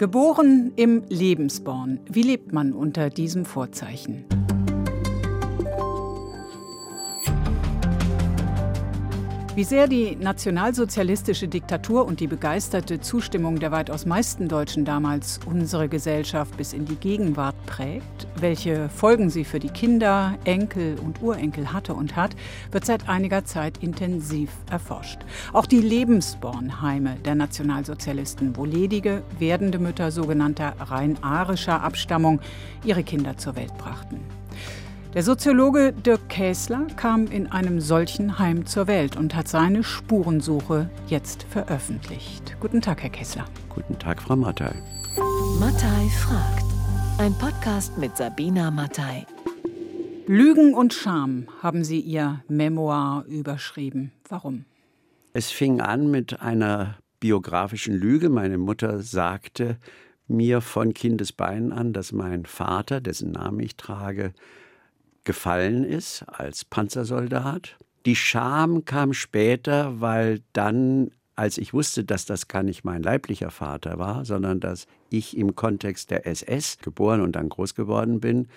Geboren im Lebensborn. Wie lebt man unter diesem Vorzeichen? Wie sehr die nationalsozialistische Diktatur und die begeisterte Zustimmung der weitaus meisten Deutschen damals unsere Gesellschaft bis in die Gegenwart prägt, welche Folgen sie für die Kinder, Enkel und Urenkel hatte und hat, wird seit einiger Zeit intensiv erforscht. Auch die Lebensbornheime der Nationalsozialisten, wo ledige, werdende Mütter sogenannter rein arischer Abstammung ihre Kinder zur Welt brachten. Der Soziologe Dirk Käsler kam in einem solchen Heim zur Welt und hat seine Spurensuche jetzt veröffentlicht. Guten Tag, Herr Käsler. Guten Tag, Frau Mattei. Mattei fragt. Ein Podcast mit Sabina Mattei. Lügen und Scham haben Sie Ihr Memoir überschrieben. Warum? Es fing an mit einer biografischen Lüge. Meine Mutter sagte mir von Kindesbeinen an, dass mein Vater, dessen Namen ich trage, gefallen ist als Panzersoldat. Die Scham kam später, weil dann, als ich wusste, dass das gar nicht mein leiblicher Vater war, sondern dass ich im Kontext der SS geboren und dann groß geworden bin,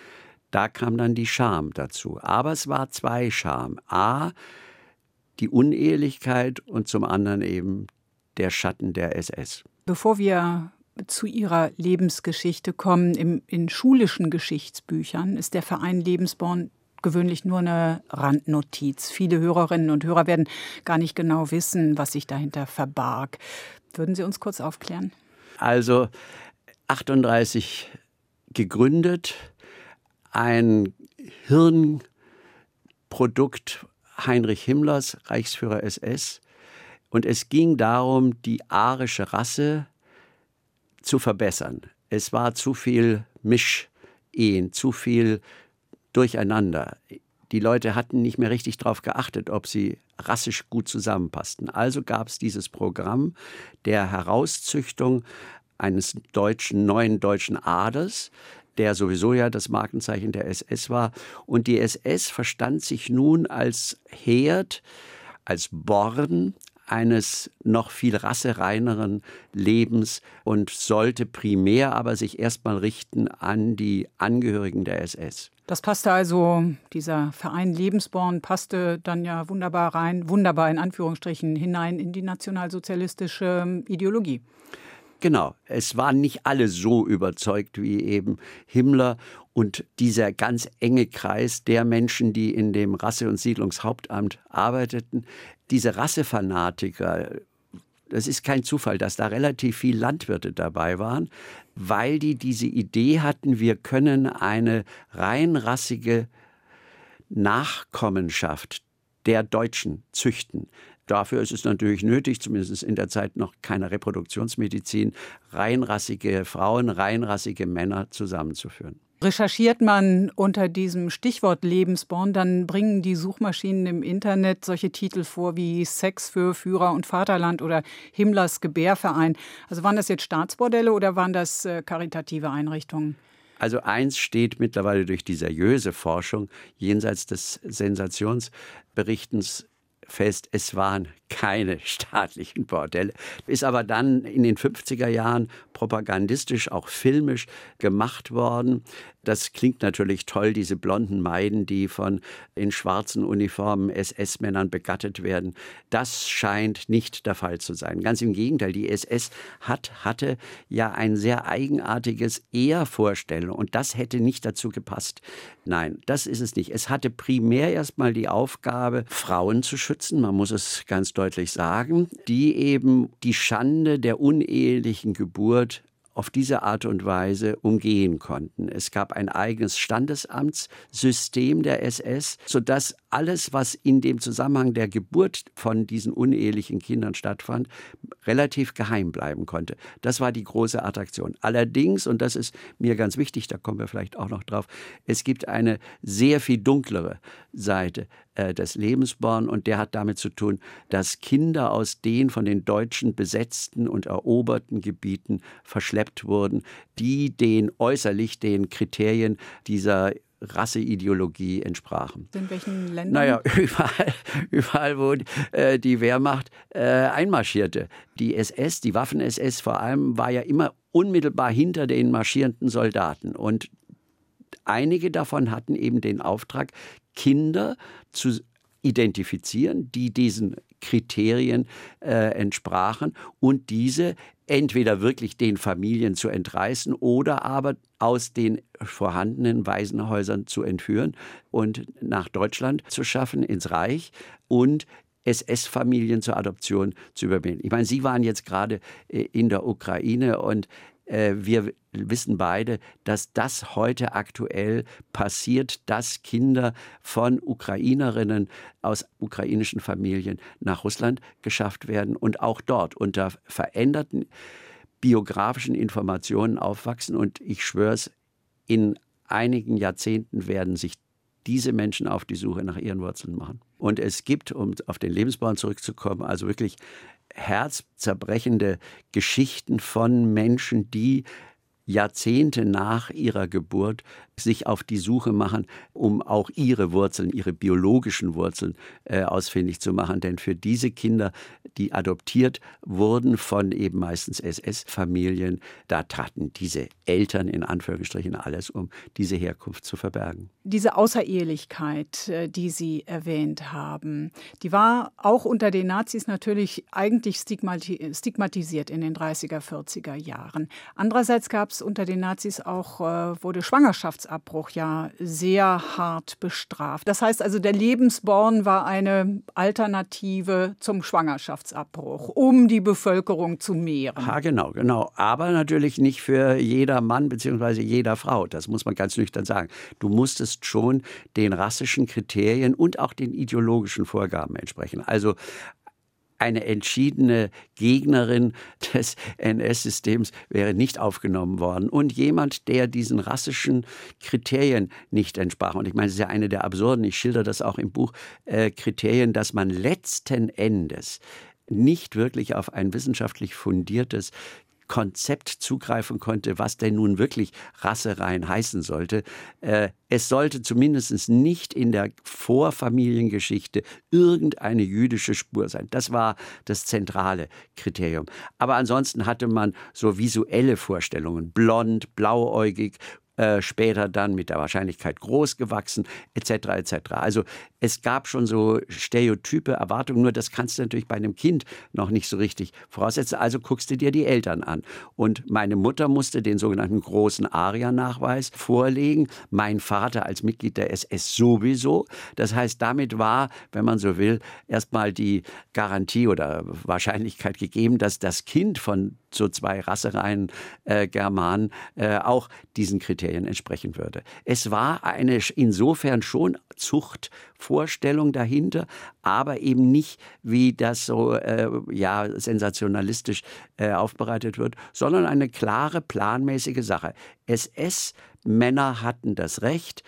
da kam dann die Scham dazu. Aber es war zwei Scham. A, die Unehelichkeit und zum anderen eben der Schatten der SS. Bevor wir zu ihrer Lebensgeschichte kommen. Im, in schulischen Geschichtsbüchern ist der Verein Lebensborn gewöhnlich nur eine Randnotiz. Viele Hörerinnen und Hörer werden gar nicht genau wissen, was sich dahinter verbarg. Würden Sie uns kurz aufklären? Also 38 gegründet, ein Hirnprodukt Heinrich Himmlers, Reichsführer SS. Und es ging darum, die arische Rasse zu verbessern. Es war zu viel Mischehen, zu viel Durcheinander. Die Leute hatten nicht mehr richtig darauf geachtet, ob sie rassisch gut zusammenpassten. Also gab es dieses Programm der Herauszüchtung eines deutschen, neuen deutschen Adels, der sowieso ja das Markenzeichen der SS war. Und die SS verstand sich nun als Herd, als Born eines noch viel rassereineren Lebens und sollte primär aber sich erstmal richten an die Angehörigen der SS. Das passte also, dieser Verein Lebensborn passte dann ja wunderbar rein, wunderbar in Anführungsstrichen hinein in die nationalsozialistische Ideologie. Genau, es waren nicht alle so überzeugt wie eben Himmler und dieser ganz enge Kreis der Menschen, die in dem Rasse- und Siedlungshauptamt arbeiteten, diese Rassefanatiker, das ist kein Zufall, dass da relativ viele Landwirte dabei waren, weil die diese Idee hatten, wir können eine reinrassige Nachkommenschaft der Deutschen züchten. Dafür ist es natürlich nötig, zumindest in der Zeit noch keine Reproduktionsmedizin, reinrassige Frauen, reinrassige Männer zusammenzuführen. Recherchiert man unter diesem Stichwort Lebensborn, dann bringen die Suchmaschinen im Internet solche Titel vor wie Sex für Führer und Vaterland oder Himmlers Gebärverein. Also waren das jetzt Staatsbordelle oder waren das äh, karitative Einrichtungen? Also eins steht mittlerweile durch die seriöse Forschung jenseits des Sensationsberichtens fest, es waren keine staatlichen Bordelle. Ist aber dann in den 50er Jahren propagandistisch, auch filmisch gemacht worden. Das klingt natürlich toll, diese blonden Maiden, die von in schwarzen Uniformen SS-Männern begattet werden. Das scheint nicht der Fall zu sein. Ganz im Gegenteil, die SS hat, hatte ja ein sehr eigenartiges Ehrvorstellung und das hätte nicht dazu gepasst. Nein, das ist es nicht. Es hatte primär erstmal die Aufgabe, Frauen zu schützen, man muss es ganz deutlich sagen, die eben die Schande der unehelichen Geburt auf diese Art und Weise umgehen konnten. Es gab ein eigenes Standesamtssystem der SS, sodass alles, was in dem Zusammenhang der Geburt von diesen unehelichen Kindern stattfand, relativ geheim bleiben konnte. Das war die große Attraktion. Allerdings, und das ist mir ganz wichtig, da kommen wir vielleicht auch noch drauf, es gibt eine sehr viel dunklere Seite äh, des Lebensborn und der hat damit zu tun, dass Kinder aus den von den Deutschen besetzten und eroberten Gebieten verschleppt wurden, die den äußerlich den Kriterien dieser Rasseideologie entsprachen. In welchen Ländern? Naja, überall, überall wo äh, die Wehrmacht äh, einmarschierte. Die SS, die Waffen-SS vor allem, war ja immer unmittelbar hinter den marschierenden Soldaten. Und einige davon hatten eben den Auftrag, Kinder zu identifizieren, die diesen Kriterien äh, entsprachen und diese entweder wirklich den Familien zu entreißen oder aber aus den vorhandenen Waisenhäusern zu entführen und nach Deutschland zu schaffen, ins Reich und SS-Familien zur Adoption zu übernehmen. Ich meine, Sie waren jetzt gerade äh, in der Ukraine und wir wissen beide, dass das heute aktuell passiert, dass Kinder von Ukrainerinnen aus ukrainischen Familien nach Russland geschafft werden und auch dort unter veränderten biografischen Informationen aufwachsen. Und ich schwöre es, in einigen Jahrzehnten werden sich diese Menschen auf die Suche nach ihren Wurzeln machen. Und es gibt, um auf den Lebensbauern zurückzukommen, also wirklich herzzerbrechende Geschichten von Menschen, die Jahrzehnte nach ihrer Geburt sich auf die Suche machen, um auch ihre Wurzeln, ihre biologischen Wurzeln äh, ausfindig zu machen. Denn für diese Kinder, die adoptiert wurden von eben meistens SS-Familien, da taten diese Eltern in Anführungsstrichen alles, um diese Herkunft zu verbergen. Diese Außerehelichkeit, äh, die Sie erwähnt haben, die war auch unter den Nazis natürlich eigentlich stigmatisiert in den 30er, 40er Jahren. Andererseits gab es unter den Nazis auch, äh, wurde Schwangerschaft Schwangerschaftsabbruch ja sehr hart bestraft. Das heißt also, der Lebensborn war eine Alternative zum Schwangerschaftsabbruch, um die Bevölkerung zu mehren. Ja, genau, genau. Aber natürlich nicht für jeder Mann bzw. jeder Frau. Das muss man ganz nüchtern sagen. Du musstest schon den rassischen Kriterien und auch den ideologischen Vorgaben entsprechen. Also eine entschiedene Gegnerin des NS-Systems wäre nicht aufgenommen worden. Und jemand, der diesen rassischen Kriterien nicht entsprach. Und ich meine, es ist ja eine der absurden, ich schilder das auch im Buch, äh, Kriterien, dass man letzten Endes nicht wirklich auf ein wissenschaftlich fundiertes Konzept zugreifen konnte, was denn nun wirklich Rasserein heißen sollte. Äh, es sollte zumindest nicht in der Vorfamiliengeschichte irgendeine jüdische Spur sein. Das war das zentrale Kriterium. Aber ansonsten hatte man so visuelle Vorstellungen, blond, blauäugig, äh, später dann mit der Wahrscheinlichkeit groß gewachsen, etc. etc. Also es gab schon so stereotype Erwartungen, nur das kannst du natürlich bei einem Kind noch nicht so richtig voraussetzen. Also guckst du dir die Eltern an. Und meine Mutter musste den sogenannten großen Aria-Nachweis vorlegen, mein Vater als Mitglied der SS sowieso. Das heißt, damit war, wenn man so will, erstmal die Garantie oder Wahrscheinlichkeit gegeben, dass das Kind von so zwei rassereinen äh, Germanen äh, auch diesen Kriterien entsprechen würde. Es war eine insofern schon Zuchtvorstellung dahinter, aber eben nicht, wie das so äh, ja sensationalistisch äh, aufbereitet wird, sondern eine klare, planmäßige Sache. SS-Männer hatten das Recht,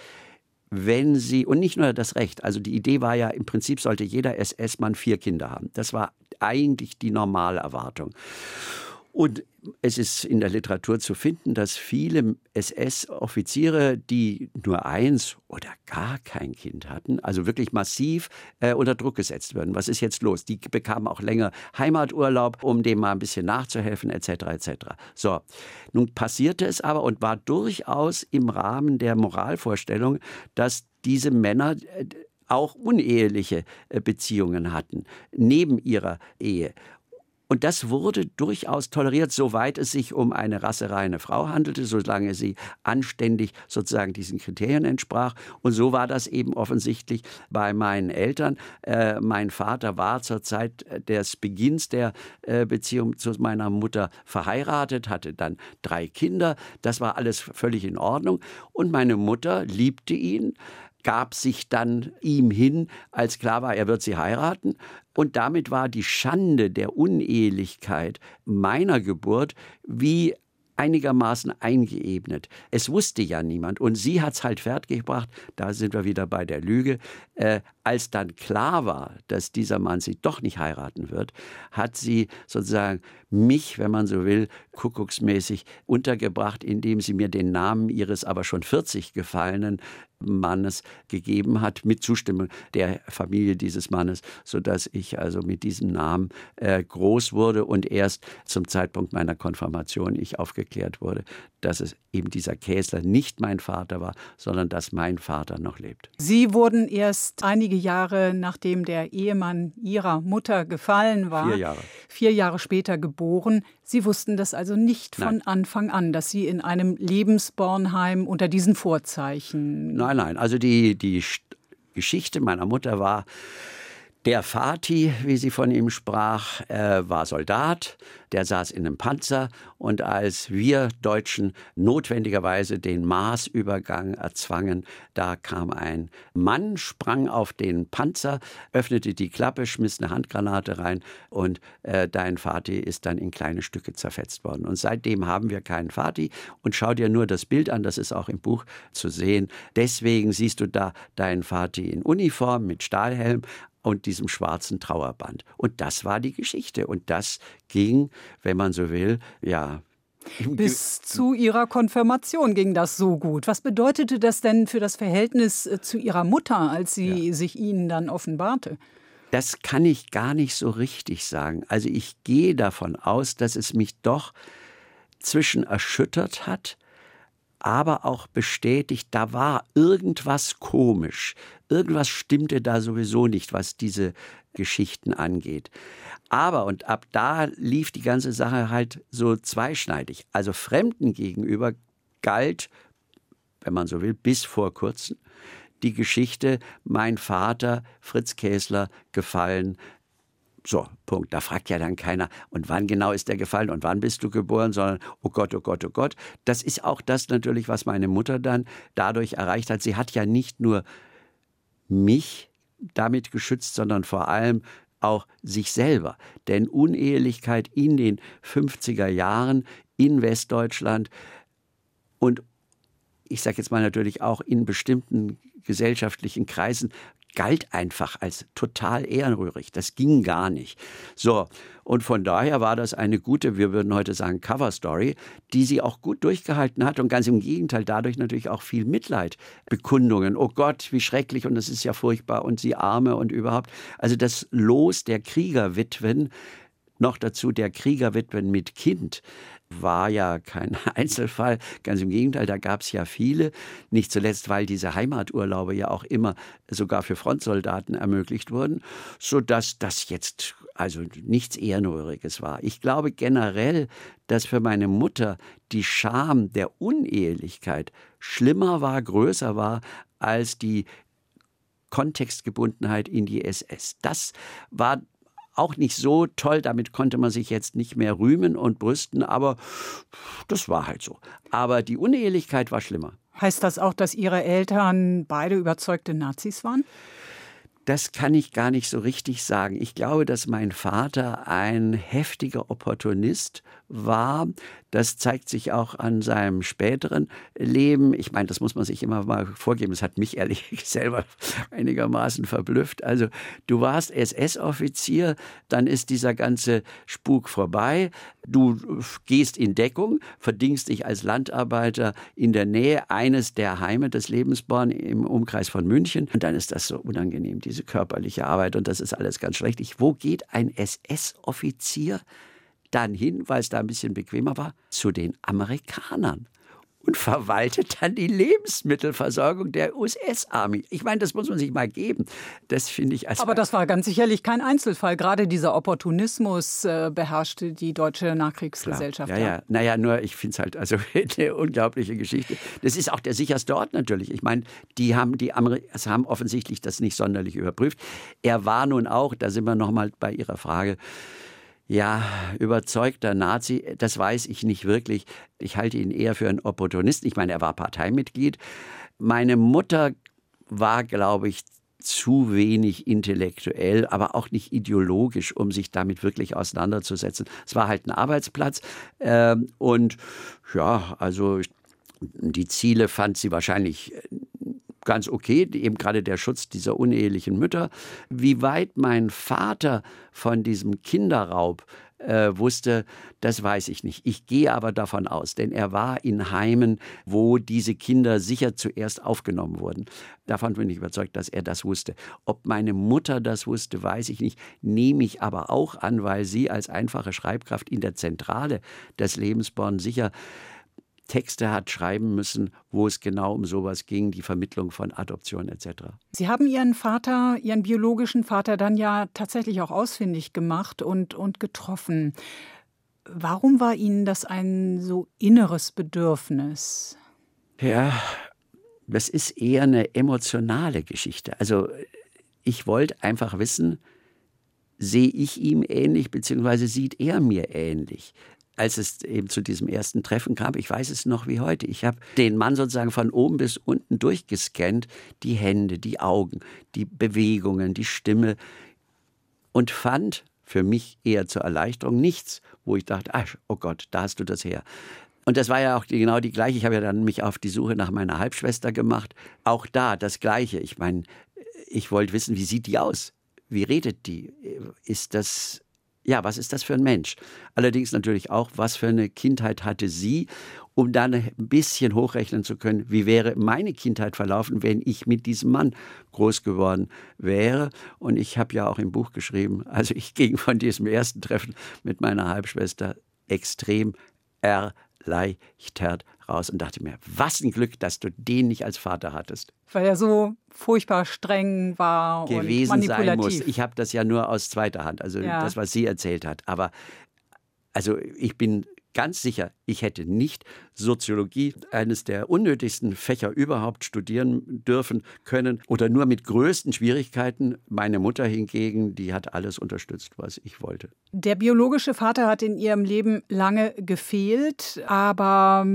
wenn sie, und nicht nur das Recht, also die Idee war ja, im Prinzip sollte jeder SS-Mann vier Kinder haben. Das war eigentlich die normale Erwartung. Und es ist in der Literatur zu finden, dass viele SS-Offiziere, die nur eins oder gar kein Kind hatten, also wirklich massiv äh, unter Druck gesetzt würden. Was ist jetzt los? Die bekamen auch länger Heimaturlaub, um dem mal ein bisschen nachzuhelfen, etc. etc. So, nun passierte es aber und war durchaus im Rahmen der Moralvorstellung, dass diese Männer äh, auch uneheliche äh, Beziehungen hatten, neben ihrer Ehe. Und das wurde durchaus toleriert, soweit es sich um eine rassereine Frau handelte, solange sie anständig sozusagen diesen Kriterien entsprach. Und so war das eben offensichtlich bei meinen Eltern. Äh, mein Vater war zur Zeit des Beginns der äh, Beziehung zu meiner Mutter verheiratet, hatte dann drei Kinder. Das war alles völlig in Ordnung. Und meine Mutter liebte ihn gab sich dann ihm hin, als klar war, er wird sie heiraten. Und damit war die Schande der Unehelichkeit meiner Geburt wie einigermaßen eingeebnet. Es wusste ja niemand und sie hat es halt fertiggebracht, da sind wir wieder bei der Lüge, äh, als dann klar war, dass dieser Mann sie doch nicht heiraten wird, hat sie sozusagen mich, wenn man so will, kuckucksmäßig untergebracht, indem sie mir den Namen ihres aber schon 40 gefallenen Mannes gegeben hat, mit Zustimmung der Familie dieses Mannes, sodass ich also mit diesem Namen äh, groß wurde und erst zum Zeitpunkt meiner Konfirmation ich aufgeklärt wurde, dass es eben dieser Käsler nicht mein Vater war, sondern dass mein Vater noch lebt. Sie wurden erst einige Jahre nachdem der Ehemann Ihrer Mutter gefallen war, vier Jahre, vier Jahre später geboren. Sie wussten das also nicht von nein. Anfang an, dass Sie in einem Lebensbornheim unter diesen Vorzeichen. Nein, nein. Also die, die Geschichte meiner Mutter war, der Vati, wie sie von ihm sprach, äh, war Soldat, der saß in einem Panzer. Und als wir Deutschen notwendigerweise den Marsübergang erzwangen, da kam ein Mann, sprang auf den Panzer, öffnete die Klappe, schmiss eine Handgranate rein. Und äh, dein Vati ist dann in kleine Stücke zerfetzt worden. Und seitdem haben wir keinen Vati und schau dir nur das Bild an, das ist auch im Buch zu sehen. Deswegen siehst du da deinen Vati in Uniform mit Stahlhelm, und diesem schwarzen Trauerband. Und das war die Geschichte. Und das ging, wenn man so will, ja, bis zu Ihrer Konfirmation ging das so gut. Was bedeutete das denn für das Verhältnis äh, zu Ihrer Mutter, als sie ja. sich Ihnen dann offenbarte? Das kann ich gar nicht so richtig sagen. Also ich gehe davon aus, dass es mich doch zwischen erschüttert hat, aber auch bestätigt, da war irgendwas komisch. Irgendwas stimmte da sowieso nicht, was diese Geschichten angeht. Aber, und ab da lief die ganze Sache halt so zweischneidig. Also Fremden gegenüber galt, wenn man so will, bis vor kurzem die Geschichte, mein Vater, Fritz Käsler, gefallen so, Punkt. Da fragt ja dann keiner, und wann genau ist der gefallen und wann bist du geboren, sondern, oh Gott, oh Gott, oh Gott. Das ist auch das natürlich, was meine Mutter dann dadurch erreicht hat. Sie hat ja nicht nur mich damit geschützt, sondern vor allem auch sich selber. Denn Unehelichkeit in den 50er Jahren in Westdeutschland und ich sage jetzt mal natürlich auch in bestimmten gesellschaftlichen Kreisen galt einfach als total ehrenrührig. Das ging gar nicht. So, und von daher war das eine gute, wir würden heute sagen, Cover Story, die sie auch gut durchgehalten hat und ganz im Gegenteil dadurch natürlich auch viel Mitleid, Bekundungen. Oh Gott, wie schrecklich und das ist ja furchtbar und sie arme und überhaupt. Also das Los der Kriegerwitwen, noch dazu der Kriegerwitwen mit Kind, war ja kein Einzelfall. Ganz im Gegenteil, da gab es ja viele. Nicht zuletzt, weil diese Heimaturlaube ja auch immer sogar für Frontsoldaten ermöglicht wurden, sodass das jetzt also nichts Ehrenrühriges war. Ich glaube generell, dass für meine Mutter die Scham der Unehelichkeit schlimmer war, größer war als die Kontextgebundenheit in die SS. Das war auch nicht so toll. Damit konnte man sich jetzt nicht mehr rühmen und brüsten, aber das war halt so. Aber die Unehelichkeit war schlimmer. Heißt das auch, dass Ihre Eltern beide überzeugte Nazis waren? Das kann ich gar nicht so richtig sagen. Ich glaube, dass mein Vater ein heftiger Opportunist war. Das zeigt sich auch an seinem späteren Leben. Ich meine, das muss man sich immer mal vorgeben. Das hat mich ehrlich selber einigermaßen verblüfft. Also du warst SS-Offizier, dann ist dieser ganze Spuk vorbei. Du gehst in Deckung, verdingst dich als Landarbeiter in der Nähe eines der Heime des Lebensborn im Umkreis von München. Und dann ist das so unangenehm, diese körperliche Arbeit. Und das ist alles ganz schlecht. Wo geht ein SS-Offizier? dann hin, weil es da ein bisschen bequemer war, zu den Amerikanern und verwaltet dann die Lebensmittelversorgung der US-Army. Ich meine, das muss man sich mal geben. Das finde ich als Aber das war ganz sicherlich kein Einzelfall. Gerade dieser Opportunismus äh, beherrschte die deutsche Nachkriegsgesellschaft. Klar. Ja, ja. Naja, nur ich finde es halt also eine unglaubliche Geschichte. Das ist auch der sicherste Ort natürlich. Ich meine, die haben die Amerikaner haben offensichtlich das nicht sonderlich überprüft. Er war nun auch, da sind wir nochmal bei Ihrer Frage, ja, überzeugter Nazi, das weiß ich nicht wirklich. Ich halte ihn eher für einen Opportunisten. Ich meine, er war Parteimitglied. Meine Mutter war, glaube ich, zu wenig intellektuell, aber auch nicht ideologisch, um sich damit wirklich auseinanderzusetzen. Es war halt ein Arbeitsplatz ähm, und ja, also die Ziele fand sie wahrscheinlich ganz okay, eben gerade der Schutz dieser unehelichen Mütter. Wie weit mein Vater von diesem Kinderraub äh, wusste, das weiß ich nicht. Ich gehe aber davon aus, denn er war in Heimen, wo diese Kinder sicher zuerst aufgenommen wurden. Davon bin ich überzeugt, dass er das wusste. Ob meine Mutter das wusste, weiß ich nicht, nehme ich aber auch an, weil sie als einfache Schreibkraft in der Zentrale des Lebensborn sicher Texte hat schreiben müssen, wo es genau um sowas ging, die Vermittlung von Adoption etc. Sie haben Ihren Vater, Ihren biologischen Vater dann ja tatsächlich auch ausfindig gemacht und, und getroffen. Warum war Ihnen das ein so inneres Bedürfnis? Ja, das ist eher eine emotionale Geschichte. Also ich wollte einfach wissen, sehe ich ihm ähnlich, beziehungsweise sieht er mir ähnlich als es eben zu diesem ersten Treffen kam, ich weiß es noch wie heute, ich habe den Mann sozusagen von oben bis unten durchgescannt, die Hände, die Augen, die Bewegungen, die Stimme und fand für mich eher zur Erleichterung nichts, wo ich dachte, ach, oh Gott, da hast du das her. Und das war ja auch genau die gleiche. Ich habe ja dann mich auf die Suche nach meiner Halbschwester gemacht. Auch da das Gleiche. Ich meine, ich wollte wissen, wie sieht die aus? Wie redet die? Ist das ja, was ist das für ein Mensch? Allerdings natürlich auch, was für eine Kindheit hatte sie, um dann ein bisschen hochrechnen zu können, wie wäre meine Kindheit verlaufen, wenn ich mit diesem Mann groß geworden wäre. Und ich habe ja auch im Buch geschrieben, also ich ging von diesem ersten Treffen mit meiner Halbschwester extrem erleichtert raus und dachte mir, was ein Glück, dass du den nicht als Vater hattest. Weil er so furchtbar streng war gewesen und manipulativ. sein muss. Ich habe das ja nur aus zweiter Hand, also ja. das, was sie erzählt hat. Aber also ich bin ganz sicher, ich hätte nicht Soziologie, eines der unnötigsten Fächer überhaupt, studieren dürfen können oder nur mit größten Schwierigkeiten. Meine Mutter hingegen, die hat alles unterstützt, was ich wollte. Der biologische Vater hat in ihrem Leben lange gefehlt, aber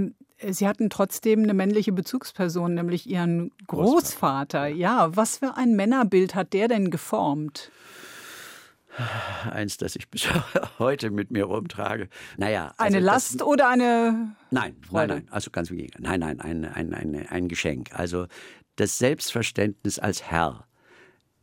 Sie hatten trotzdem eine männliche Bezugsperson, nämlich Ihren Großvater. Ja, was für ein Männerbild hat der denn geformt? Eins, das ich bis heute mit mir rumtrage. Naja. Also eine Last das, oder eine. Nein, Freude? nein, nein. Also ganz im Gegenteil. Nein, nein, ein, ein, ein, ein Geschenk. Also das Selbstverständnis als Herr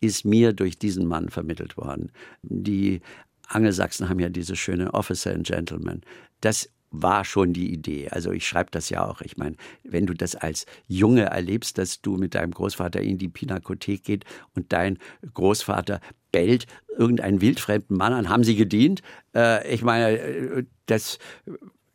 ist mir durch diesen Mann vermittelt worden. Die Angelsachsen haben ja dieses schöne Officer and Gentleman. Das war schon die Idee. Also ich schreibe das ja auch. Ich meine, wenn du das als Junge erlebst, dass du mit deinem Großvater in die Pinakothek geht und dein Großvater bellt irgendeinen wildfremden Mann an, haben sie gedient? Äh, ich meine, äh, das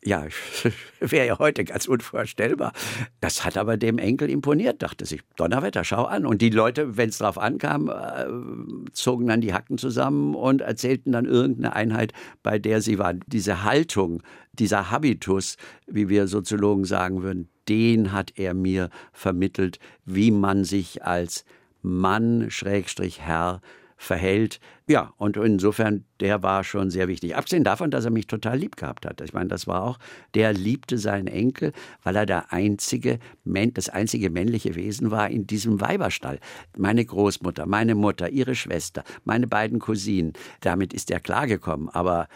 ja, wäre ja heute ganz unvorstellbar. Das hat aber dem Enkel imponiert, dachte sich, Donnerwetter, schau an. Und die Leute, wenn es drauf ankam, äh, zogen dann die Hacken zusammen und erzählten dann irgendeine Einheit, bei der sie waren. Diese Haltung, dieser Habitus, wie wir Soziologen sagen würden, den hat er mir vermittelt, wie man sich als Mann, Schrägstrich Herr, verhält. Ja, und insofern, der war schon sehr wichtig. Abgesehen davon, dass er mich total lieb gehabt hat. Ich meine, das war auch, der liebte seinen Enkel, weil er der einzige, das einzige männliche Wesen war in diesem Weiberstall. Meine Großmutter, meine Mutter, ihre Schwester, meine beiden Cousinen. Damit ist er klargekommen. Aber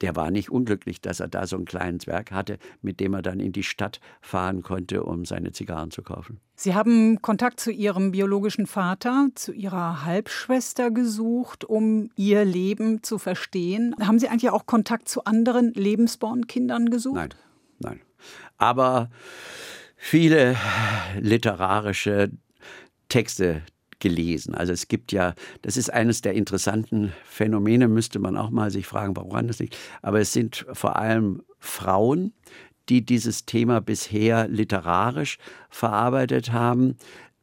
der war nicht unglücklich, dass er da so einen kleinen Zwerg hatte, mit dem er dann in die Stadt fahren konnte, um seine Zigarren zu kaufen. Sie haben Kontakt zu Ihrem biologischen Vater, zu Ihrer Halbschwester gesucht, um ihr Leben zu verstehen. Haben Sie eigentlich auch Kontakt zu anderen Lebensbornkindern gesucht? Nein, nein. Aber viele literarische Texte, gelesen. Also es gibt ja, das ist eines der interessanten Phänomene, müsste man auch mal sich fragen, woran das liegt. Aber es sind vor allem Frauen, die dieses Thema bisher literarisch verarbeitet haben.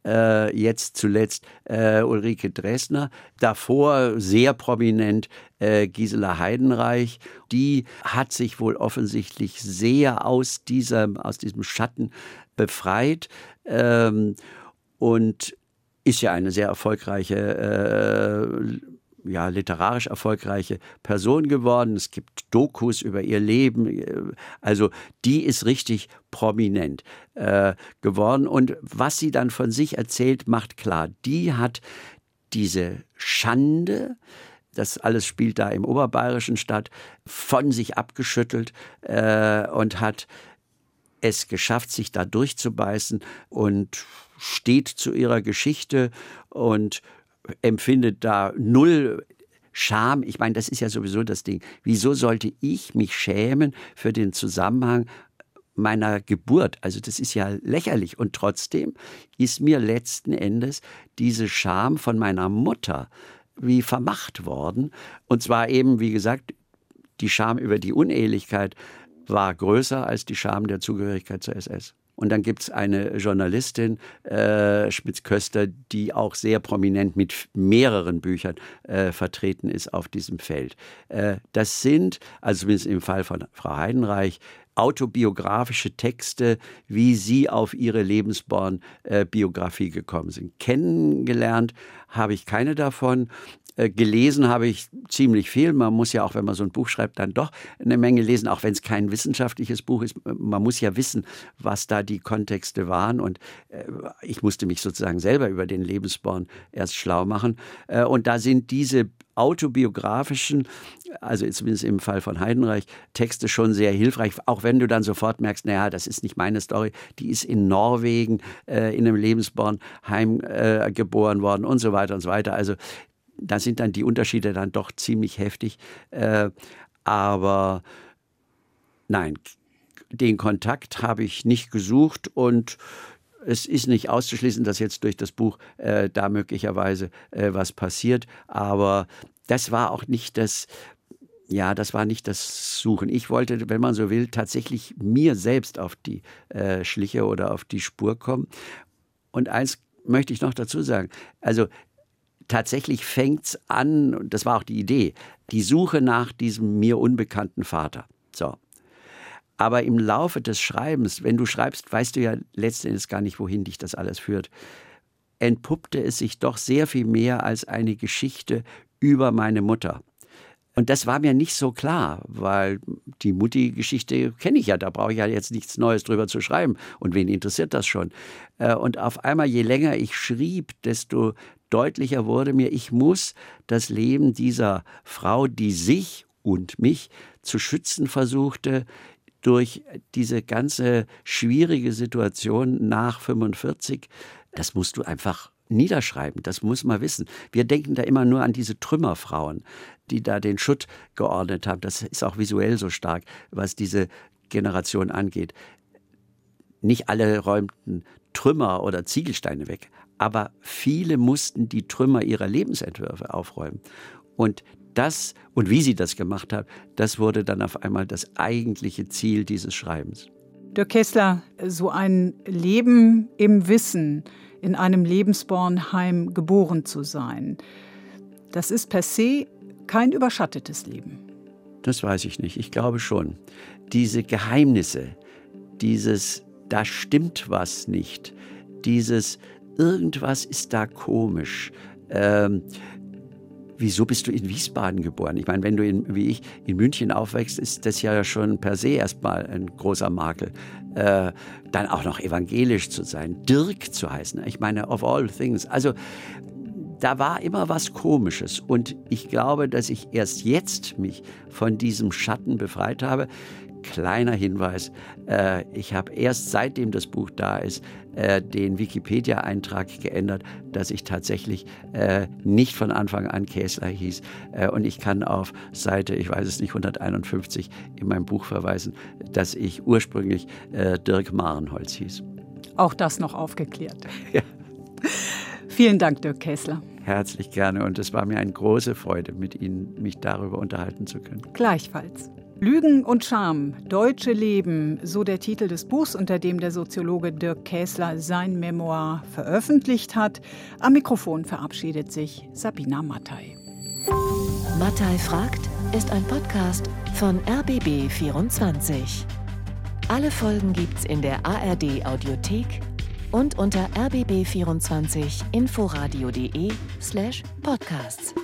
Äh, jetzt zuletzt äh, Ulrike Dressner, davor sehr prominent äh, Gisela Heidenreich. Die hat sich wohl offensichtlich sehr aus, dieser, aus diesem Schatten befreit. Ähm, und ist ja eine sehr erfolgreiche, äh, ja, literarisch erfolgreiche Person geworden. Es gibt Dokus über ihr Leben. Also die ist richtig prominent äh, geworden. Und was sie dann von sich erzählt, macht klar, die hat diese Schande, das alles spielt da im Oberbayerischen statt, von sich abgeschüttelt äh, und hat es geschafft, sich da durchzubeißen und steht zu ihrer Geschichte und empfindet da null Scham, ich meine, das ist ja sowieso das Ding. Wieso sollte ich mich schämen für den Zusammenhang meiner Geburt. Also das ist ja lächerlich. Und trotzdem ist mir letzten Endes diese Scham von meiner Mutter wie vermacht worden. Und zwar eben, wie gesagt, die Scham über die Unehelichkeit war größer als die Scham der Zugehörigkeit zur SS. Und dann gibt es eine Journalistin, äh, Schmitz-Köster, die auch sehr prominent mit mehreren Büchern äh, vertreten ist auf diesem Feld. Äh, das sind, also zumindest im Fall von Frau Heidenreich, autobiografische Texte, wie Sie auf Ihre Lebensborn-Biografie gekommen sind. Kennengelernt habe ich keine davon. Äh, gelesen habe ich ziemlich viel. Man muss ja auch, wenn man so ein Buch schreibt, dann doch eine Menge lesen, auch wenn es kein wissenschaftliches Buch ist. Man muss ja wissen, was da die Kontexte waren. Und äh, ich musste mich sozusagen selber über den Lebensborn erst schlau machen. Äh, und da sind diese autobiografischen, also zumindest im Fall von Heidenreich, Texte schon sehr hilfreich, auch wenn du dann sofort merkst, naja, das ist nicht meine Story, die ist in Norwegen äh, in einem Lebensbornheim äh, geboren worden und so weiter und so weiter. Also da sind dann die Unterschiede dann doch ziemlich heftig. Äh, aber nein, den Kontakt habe ich nicht gesucht und es ist nicht auszuschließen, dass jetzt durch das Buch äh, da möglicherweise äh, was passiert. Aber das war auch nicht das, ja, das war nicht das Suchen. Ich wollte, wenn man so will, tatsächlich mir selbst auf die äh, Schliche oder auf die Spur kommen. Und eins möchte ich noch dazu sagen. Also tatsächlich fängt's an, und das war auch die Idee, die Suche nach diesem mir unbekannten Vater. So. Aber im Laufe des Schreibens, wenn du schreibst, weißt du ja letztendlich gar nicht, wohin dich das alles führt, entpuppte es sich doch sehr viel mehr als eine Geschichte über meine Mutter. Und das war mir nicht so klar, weil die Mutti-Geschichte kenne ich ja, da brauche ich ja jetzt nichts Neues drüber zu schreiben. Und wen interessiert das schon? Äh, und auf einmal, je länger ich schrieb, desto deutlicher wurde mir, ich muss das Leben dieser Frau, die sich und mich zu schützen versuchte, durch diese ganze schwierige Situation nach 45, das musst du einfach niederschreiben, das muss man wissen. Wir denken da immer nur an diese Trümmerfrauen, die da den Schutt geordnet haben. Das ist auch visuell so stark, was diese Generation angeht. Nicht alle räumten Trümmer oder Ziegelsteine weg, aber viele mussten die Trümmer ihrer Lebensentwürfe aufräumen. Und das und wie sie das gemacht hat, das wurde dann auf einmal das eigentliche Ziel dieses Schreibens. Dirk Kessler, so ein Leben im Wissen, in einem Lebensbornheim geboren zu sein, das ist per se kein überschattetes Leben. Das weiß ich nicht. Ich glaube schon. Diese Geheimnisse, dieses da stimmt was nicht, dieses irgendwas ist da komisch. Ähm, wieso bist du in Wiesbaden geboren? Ich meine, wenn du in, wie ich in München aufwächst, ist das ja schon per se erstmal ein großer Makel. Äh, dann auch noch evangelisch zu sein, Dirk zu heißen. Ich meine, of all things. Also da war immer was Komisches. Und ich glaube, dass ich erst jetzt mich von diesem Schatten befreit habe. Kleiner Hinweis, äh, ich habe erst seitdem das Buch da ist, äh, den Wikipedia-Eintrag geändert, dass ich tatsächlich äh, nicht von Anfang an Käsler hieß. Äh, und ich kann auf Seite, ich weiß es nicht, 151 in meinem Buch verweisen, dass ich ursprünglich äh, Dirk Marenholz hieß. Auch das noch aufgeklärt. Ja. Vielen Dank, Dirk Käsler. Herzlich gerne und es war mir eine große Freude, mit Ihnen mich darüber unterhalten zu können. Gleichfalls. Lügen und Scham, Deutsche Leben, so der Titel des Buchs, unter dem der Soziologe Dirk Käsler sein Memoir veröffentlicht hat. Am Mikrofon verabschiedet sich Sabina Mattei. Mattei fragt ist ein Podcast von RBB24. Alle Folgen gibt's in der ARD Audiothek und unter rbb24inforadio.de slash podcasts.